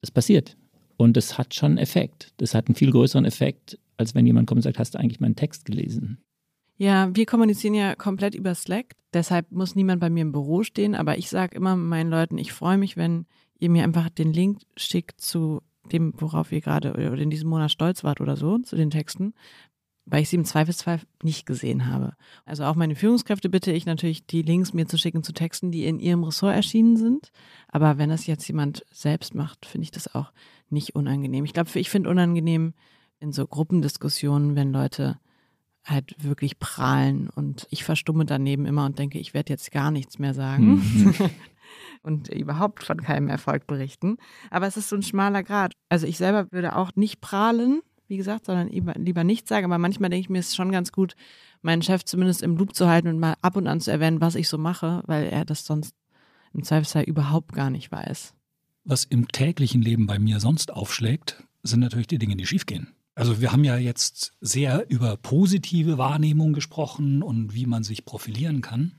das passiert. Und das hat schon einen Effekt. Das hat einen viel größeren Effekt, als wenn jemand kommt und sagt, hast du eigentlich meinen Text gelesen? Ja, wir kommunizieren ja komplett über Slack. Deshalb muss niemand bei mir im Büro stehen. Aber ich sage immer meinen Leuten, ich freue mich, wenn ihr mir einfach den Link schickt zu dem, worauf ihr gerade oder in diesem Monat stolz wart oder so, zu den Texten, weil ich sie im Zweifelsfall nicht gesehen habe. Also auch meine Führungskräfte bitte ich natürlich, die Links mir zu schicken zu Texten, die in ihrem Ressort erschienen sind. Aber wenn das jetzt jemand selbst macht, finde ich das auch nicht unangenehm. Ich glaube, ich finde unangenehm in so Gruppendiskussionen, wenn Leute halt wirklich prahlen und ich verstumme daneben immer und denke, ich werde jetzt gar nichts mehr sagen. Mhm. und überhaupt von keinem Erfolg berichten. Aber es ist so ein schmaler Grad. Also ich selber würde auch nicht prahlen, wie gesagt, sondern lieber, nichts sagen. Aber manchmal denke ich mir, es ist schon ganz gut, meinen Chef zumindest im Loop zu halten und mal ab und an zu erwähnen, was ich so mache, weil er das sonst im Zweifelsfall überhaupt gar nicht weiß. Was im täglichen Leben bei mir sonst aufschlägt, sind natürlich die Dinge, die schiefgehen. Also wir haben ja jetzt sehr über positive Wahrnehmung gesprochen und wie man sich profilieren kann.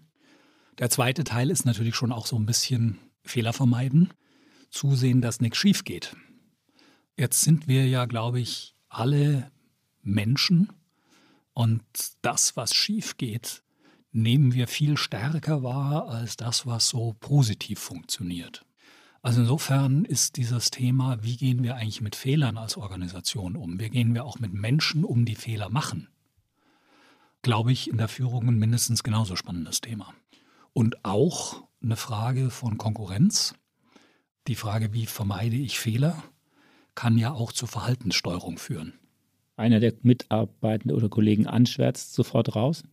Der zweite Teil ist natürlich schon auch so ein bisschen Fehler vermeiden, zusehen, dass nichts schief geht. Jetzt sind wir ja, glaube ich, alle Menschen und das, was schief geht, nehmen wir viel stärker wahr als das, was so positiv funktioniert. Also insofern ist dieses Thema, wie gehen wir eigentlich mit Fehlern als Organisation um? Wie gehen wir auch mit Menschen um, die Fehler machen? Glaube ich, in der Führung ein mindestens genauso spannendes Thema. Und auch eine Frage von Konkurrenz. Die Frage, wie vermeide ich Fehler, kann ja auch zur Verhaltenssteuerung führen. Einer der Mitarbeitenden oder Kollegen anschwärzt sofort raus?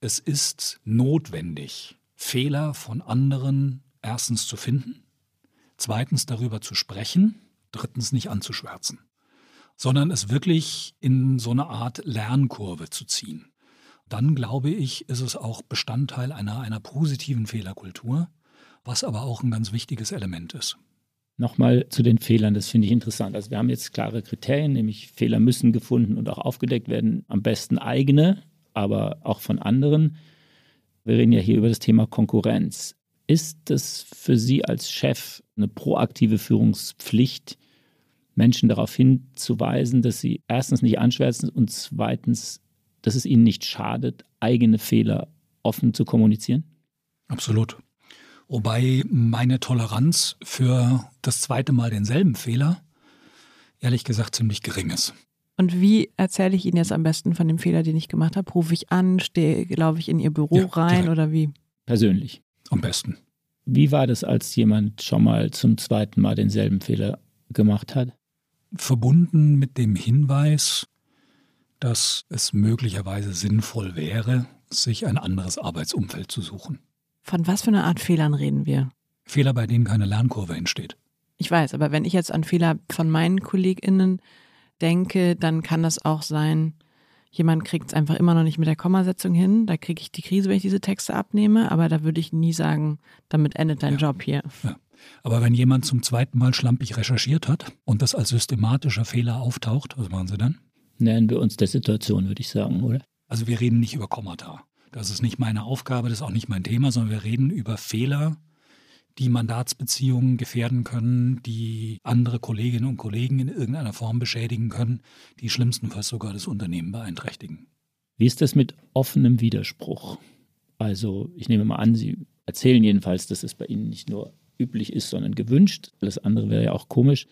Es ist notwendig, Fehler von anderen erstens zu finden zweitens darüber zu sprechen, drittens nicht anzuschwärzen, sondern es wirklich in so eine Art Lernkurve zu ziehen. Dann glaube ich, ist es auch Bestandteil einer, einer positiven Fehlerkultur, was aber auch ein ganz wichtiges Element ist. Nochmal zu den Fehlern, das finde ich interessant. Also wir haben jetzt klare Kriterien, nämlich Fehler müssen gefunden und auch aufgedeckt werden, am besten eigene, aber auch von anderen. Wir reden ja hier über das Thema Konkurrenz. Ist es für Sie als Chef eine proaktive Führungspflicht, Menschen darauf hinzuweisen, dass sie erstens nicht anschwärzen und zweitens, dass es ihnen nicht schadet, eigene Fehler offen zu kommunizieren? Absolut. Wobei meine Toleranz für das zweite Mal denselben Fehler ehrlich gesagt ziemlich gering ist. Und wie erzähle ich Ihnen jetzt am besten von dem Fehler, den ich gemacht habe? Rufe ich an, stehe, laufe ich in Ihr Büro ja, rein direkt. oder wie? Persönlich. Am besten. Wie war das, als jemand schon mal zum zweiten Mal denselben Fehler gemacht hat? Verbunden mit dem Hinweis, dass es möglicherweise sinnvoll wäre, sich ein anderes Arbeitsumfeld zu suchen. Von was für einer Art Fehlern reden wir? Fehler, bei denen keine Lernkurve entsteht. Ich weiß, aber wenn ich jetzt an Fehler von meinen KollegInnen denke, dann kann das auch sein, jemand kriegt es einfach immer noch nicht mit der Kommasetzung hin. Da kriege ich die Krise, wenn ich diese Texte abnehme, aber da würde ich nie sagen, damit endet dein ja. Job hier. Ja. Aber wenn jemand zum zweiten Mal schlampig recherchiert hat und das als systematischer Fehler auftaucht, was machen Sie dann? Nähern wir uns der Situation, würde ich sagen, oder? Also wir reden nicht über Kommata. Das ist nicht meine Aufgabe, das ist auch nicht mein Thema, sondern wir reden über Fehler, die Mandatsbeziehungen gefährden können, die andere Kolleginnen und Kollegen in irgendeiner Form beschädigen können, die schlimmstenfalls sogar das Unternehmen beeinträchtigen. Wie ist das mit offenem Widerspruch? Also ich nehme mal an, Sie erzählen jedenfalls, dass es bei Ihnen nicht nur üblich ist, sondern gewünscht. Alles andere wäre ja auch komisch.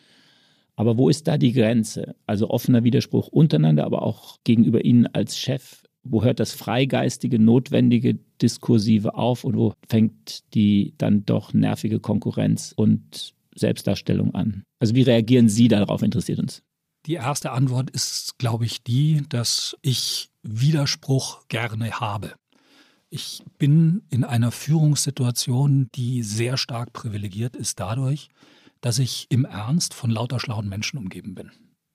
Aber wo ist da die Grenze? Also offener Widerspruch untereinander, aber auch gegenüber Ihnen als Chef wo hört das freigeistige, notwendige Diskursive auf und wo fängt die dann doch nervige Konkurrenz und Selbstdarstellung an? Also wie reagieren Sie darauf, interessiert uns. Die erste Antwort ist, glaube ich, die, dass ich Widerspruch gerne habe. Ich bin in einer Führungssituation, die sehr stark privilegiert ist dadurch, dass ich im Ernst von lauter schlauen Menschen umgeben bin.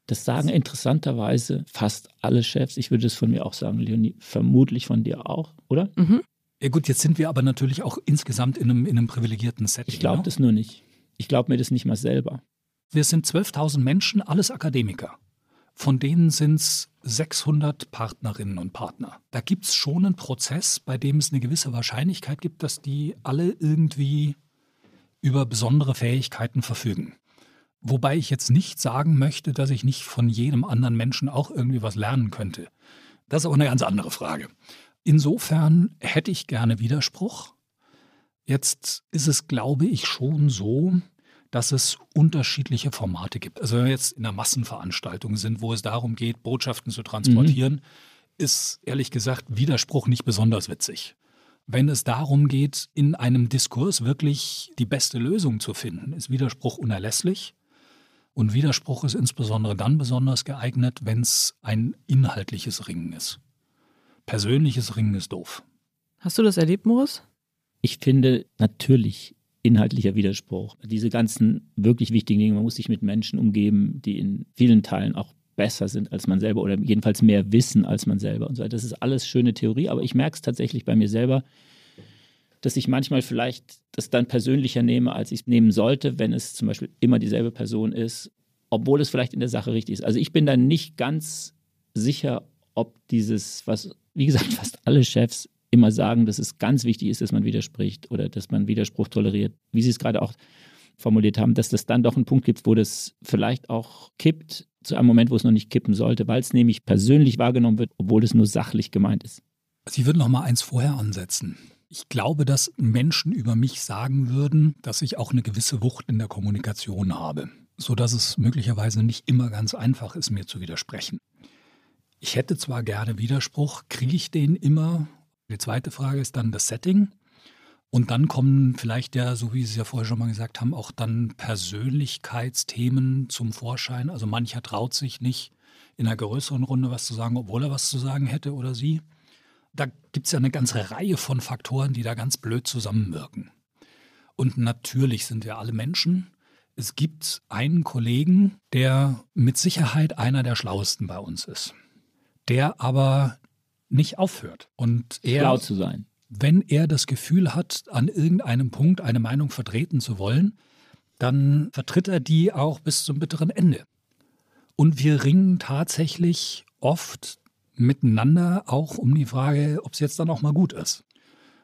Das sagen interessanterweise fast alle Chefs. Ich würde es von mir auch sagen, Leonie, vermutlich von dir auch, oder? Mhm. Ja gut, jetzt sind wir aber natürlich auch insgesamt in einem, in einem privilegierten Setting. Ich glaube ne? das nur nicht. Ich glaube mir das nicht mal selber. Wir sind 12.000 Menschen, alles Akademiker. Von denen sind es 600 Partnerinnen und Partner. Da gibt es schon einen Prozess, bei dem es eine gewisse Wahrscheinlichkeit gibt, dass die alle irgendwie über besondere Fähigkeiten verfügen. Wobei ich jetzt nicht sagen möchte, dass ich nicht von jedem anderen Menschen auch irgendwie was lernen könnte. Das ist aber eine ganz andere Frage. Insofern hätte ich gerne Widerspruch. Jetzt ist es, glaube ich, schon so, dass es unterschiedliche Formate gibt. Also wenn wir jetzt in einer Massenveranstaltung sind, wo es darum geht, Botschaften zu transportieren, mhm. ist ehrlich gesagt Widerspruch nicht besonders witzig. Wenn es darum geht, in einem Diskurs wirklich die beste Lösung zu finden, ist Widerspruch unerlässlich. Und Widerspruch ist insbesondere dann besonders geeignet, wenn es ein inhaltliches Ringen ist. Persönliches Ringen ist doof. Hast du das erlebt, Moritz? Ich finde natürlich inhaltlicher Widerspruch. Diese ganzen wirklich wichtigen Dinge, man muss sich mit Menschen umgeben, die in vielen Teilen auch besser sind als man selber oder jedenfalls mehr wissen als man selber und so. Das ist alles schöne Theorie, aber ich merke es tatsächlich bei mir selber, dass ich manchmal vielleicht das dann persönlicher nehme, als ich es nehmen sollte, wenn es zum Beispiel immer dieselbe Person ist, obwohl es vielleicht in der Sache richtig ist. Also ich bin da nicht ganz sicher, ob dieses, was, wie gesagt, fast alle Chefs immer sagen, dass es ganz wichtig ist, dass man widerspricht oder dass man Widerspruch toleriert, wie Sie es gerade auch formuliert haben, dass das dann doch einen Punkt gibt, wo das vielleicht auch kippt, zu einem Moment, wo es noch nicht kippen sollte, weil es nämlich persönlich wahrgenommen wird, obwohl es nur sachlich gemeint ist. Sie würden noch mal eins vorher ansetzen. Ich glaube, dass Menschen über mich sagen würden, dass ich auch eine gewisse Wucht in der Kommunikation habe, sodass es möglicherweise nicht immer ganz einfach ist, mir zu widersprechen. Ich hätte zwar gerne Widerspruch, kriege ich den immer? Die zweite Frage ist dann das Setting. Und dann kommen vielleicht ja, so wie Sie ja vorher schon mal gesagt haben, auch dann Persönlichkeitsthemen zum Vorschein. Also mancher traut sich nicht, in einer größeren Runde was zu sagen, obwohl er was zu sagen hätte oder sie. Da gibt es ja eine ganze Reihe von Faktoren, die da ganz blöd zusammenwirken. Und natürlich sind wir alle Menschen. Es gibt einen Kollegen, der mit Sicherheit einer der schlauesten bei uns ist, der aber nicht aufhört. Und er, Schlau zu sein wenn er das Gefühl hat, an irgendeinem Punkt eine Meinung vertreten zu wollen, dann vertritt er die auch bis zum bitteren Ende. Und wir ringen tatsächlich oft miteinander auch um die Frage, ob es jetzt dann auch mal gut ist.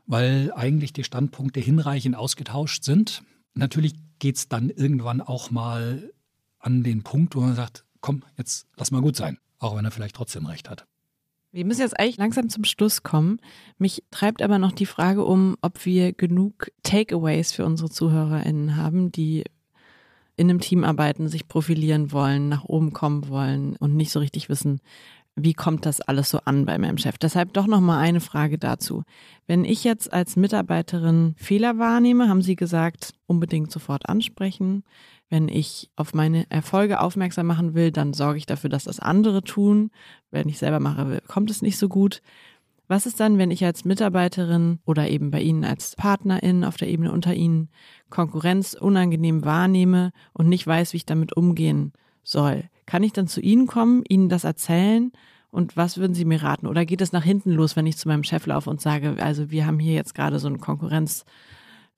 Weil eigentlich die Standpunkte hinreichend ausgetauscht sind. Natürlich geht es dann irgendwann auch mal an den Punkt, wo man sagt, komm, jetzt lass mal gut sein, auch wenn er vielleicht trotzdem recht hat. Wir müssen jetzt eigentlich langsam zum Schluss kommen. Mich treibt aber noch die Frage um, ob wir genug Takeaways für unsere ZuhörerInnen haben, die in einem Team arbeiten, sich profilieren wollen, nach oben kommen wollen und nicht so richtig wissen, wie kommt das alles so an bei meinem Chef? Deshalb doch noch mal eine Frage dazu. Wenn ich jetzt als Mitarbeiterin Fehler wahrnehme, haben Sie gesagt, unbedingt sofort ansprechen. Wenn ich auf meine Erfolge aufmerksam machen will, dann sorge ich dafür, dass das andere tun. Wenn ich selber mache, kommt es nicht so gut. Was ist dann, wenn ich als Mitarbeiterin oder eben bei Ihnen als Partnerin auf der Ebene unter Ihnen Konkurrenz unangenehm wahrnehme und nicht weiß, wie ich damit umgehen soll? Kann ich dann zu Ihnen kommen, Ihnen das erzählen? Und was würden Sie mir raten? Oder geht es nach hinten los, wenn ich zu meinem Chef laufe und sage, also wir haben hier jetzt gerade so ein Konkurrenz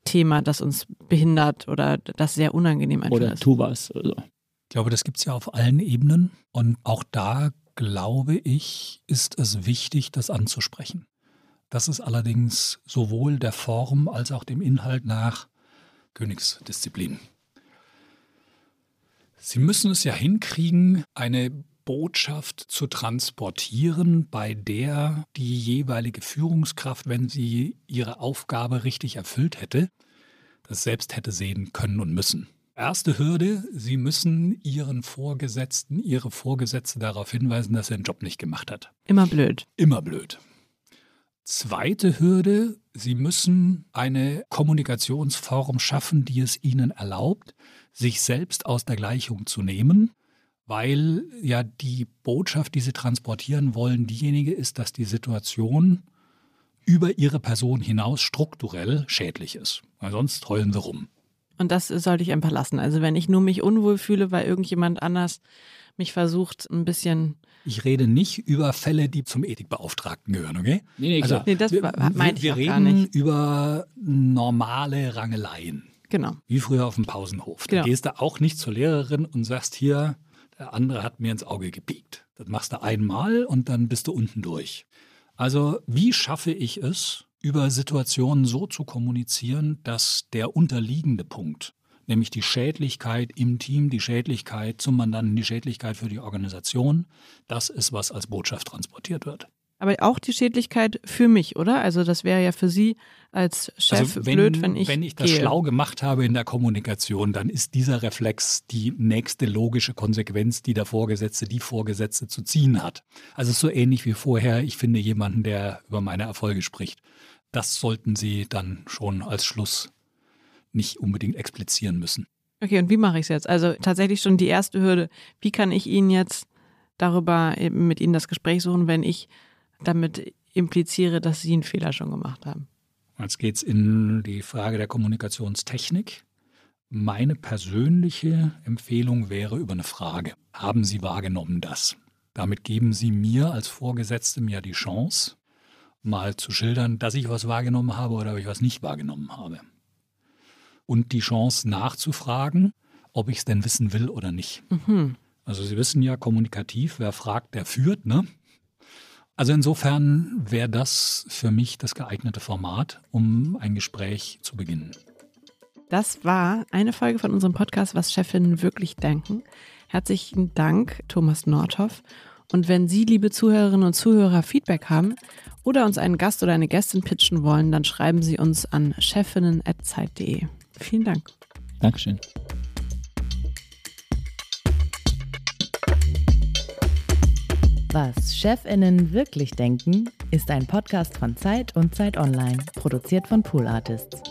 Thema, das uns behindert oder das sehr unangenehm einfach oder ist. tu was. Also. Ich glaube, das gibt es ja auf allen Ebenen. Und auch da, glaube ich, ist es wichtig, das anzusprechen. Das ist allerdings sowohl der Form als auch dem Inhalt nach Königsdisziplin. Sie müssen es ja hinkriegen, eine Botschaft zu transportieren, bei der die jeweilige Führungskraft, wenn sie ihre Aufgabe richtig erfüllt hätte, das selbst hätte sehen können und müssen. Erste Hürde, Sie müssen Ihren Vorgesetzten, Ihre Vorgesetzte darauf hinweisen, dass er den Job nicht gemacht hat. Immer blöd. Immer blöd. Zweite Hürde, Sie müssen eine Kommunikationsform schaffen, die es Ihnen erlaubt, sich selbst aus der Gleichung zu nehmen weil ja die Botschaft, die sie transportieren wollen, diejenige ist, dass die Situation über ihre Person hinaus strukturell schädlich ist. Weil sonst heulen sie rum. Und das sollte ich einfach lassen. Also wenn ich nur mich unwohl fühle, weil irgendjemand anders mich versucht, ein bisschen. Ich rede nicht über Fälle, die zum Ethikbeauftragten gehören, okay? Nee, nee, also, klar. Nee, das wir, meinte ich wir auch reden gar nicht. über normale Rangeleien. Genau. Wie früher auf dem Pausenhof. Genau. Da gehst du auch nicht zur Lehrerin und sagst hier, der andere hat mir ins Auge gepiekt. Das machst du einmal und dann bist du unten durch. Also wie schaffe ich es, über Situationen so zu kommunizieren, dass der unterliegende Punkt, nämlich die Schädlichkeit im Team, die Schädlichkeit zum Mandanten, die Schädlichkeit für die Organisation, das ist, was als Botschaft transportiert wird. Aber auch die Schädlichkeit für mich, oder? Also das wäre ja für Sie als Chef also wenn, blöd, wenn ich Wenn ich das gehe. schlau gemacht habe in der Kommunikation, dann ist dieser Reflex die nächste logische Konsequenz, die der Vorgesetzte, die Vorgesetzte zu ziehen hat. Also so ähnlich wie vorher, ich finde jemanden, der über meine Erfolge spricht. Das sollten Sie dann schon als Schluss nicht unbedingt explizieren müssen. Okay, und wie mache ich es jetzt? Also tatsächlich schon die erste Hürde. Wie kann ich Ihnen jetzt darüber eben mit Ihnen das Gespräch suchen, wenn ich damit impliziere, dass Sie einen Fehler schon gemacht haben? Jetzt geht es in die Frage der Kommunikationstechnik. Meine persönliche Empfehlung wäre über eine Frage. Haben Sie wahrgenommen das? Damit geben Sie mir als Vorgesetztem ja die Chance, mal zu schildern, dass ich was wahrgenommen habe oder ob ich was nicht wahrgenommen habe. Und die Chance nachzufragen, ob ich es denn wissen will oder nicht. Mhm. Also Sie wissen ja, kommunikativ, wer fragt, der führt, ne? Also insofern wäre das für mich das geeignete Format, um ein Gespräch zu beginnen. Das war eine Folge von unserem Podcast, was Chefinnen wirklich denken. Herzlichen Dank, Thomas Nordhoff. Und wenn Sie, liebe Zuhörerinnen und Zuhörer, Feedback haben oder uns einen Gast oder eine Gästin pitchen wollen, dann schreiben Sie uns an chefinnen.zeit.de. Vielen Dank. Dankeschön. Was Chefinnen wirklich denken, ist ein Podcast von Zeit und Zeit Online, produziert von Pool Artists.